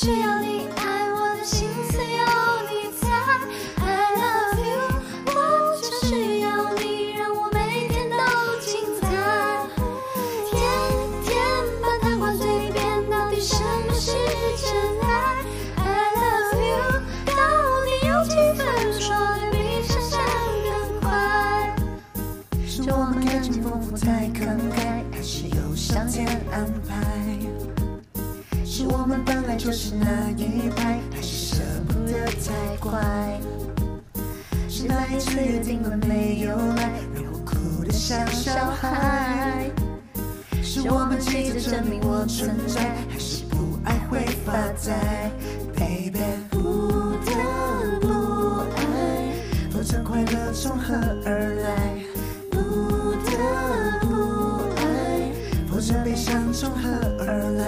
需要你爱我的心思，有你猜。I love you，我就需要你让我每天都精彩。天天把它挂嘴边，到底什么是真爱？I love you，到底有几分说得比想象更快。是我们感情丰富，太慷慨，还是有上天安排？是我们本来就是那一派，还是舍不得太快？是那一次约定了没有来，让我哭得像小孩？是我们急着证明我存在，还是不爱会发呆？Baby，不得不爱，否则快乐从何而来？不得不爱，否则悲伤从何而来？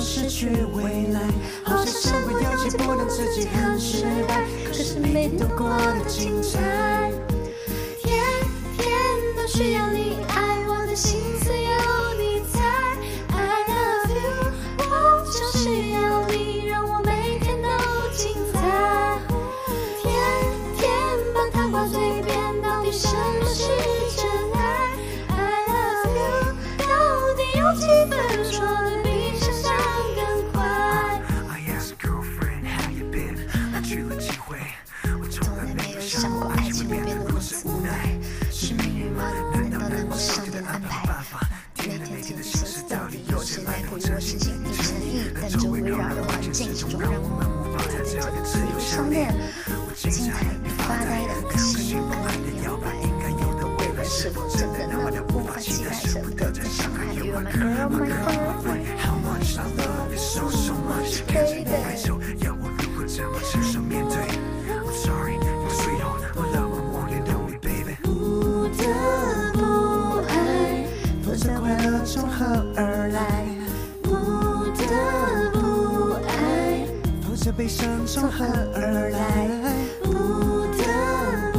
失去未来。好像身不由己，不能自己很失败，可是每天都过得精彩。天天都需要你变得如此无奈，是命运吗？难道能够上天安排办法？天南地北的形式到底有谁来谱这心情的诚意？但周围绕的环境始终让我们无法在这里自由相恋。我静在里面发呆的可心不安的摇摆，应该有的未来是否真的那么的无法期待？舍不得再伤害，You are my girl, my heart. How much I love you so so much，爱，否则快乐从何而来？不得不爱，否则悲伤从何而来？不得不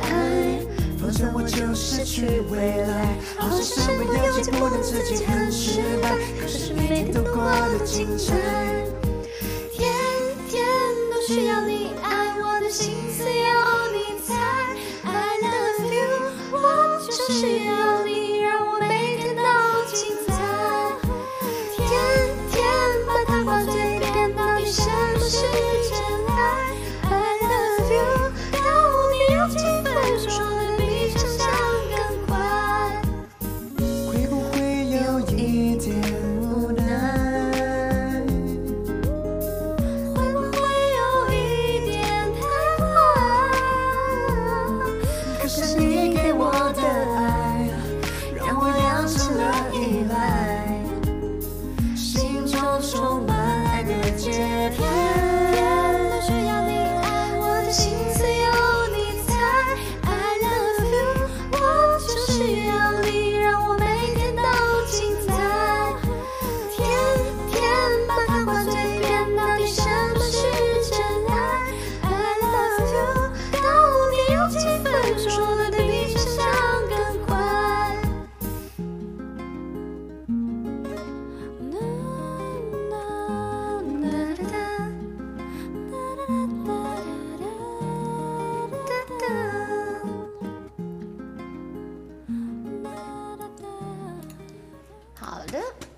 爱，否则我就失去未来。好像身不由己，不能自己很失败，可是每天都过得精彩。天天都需要你爱，我的心思有你猜。I love you，我就是要什么是 밴드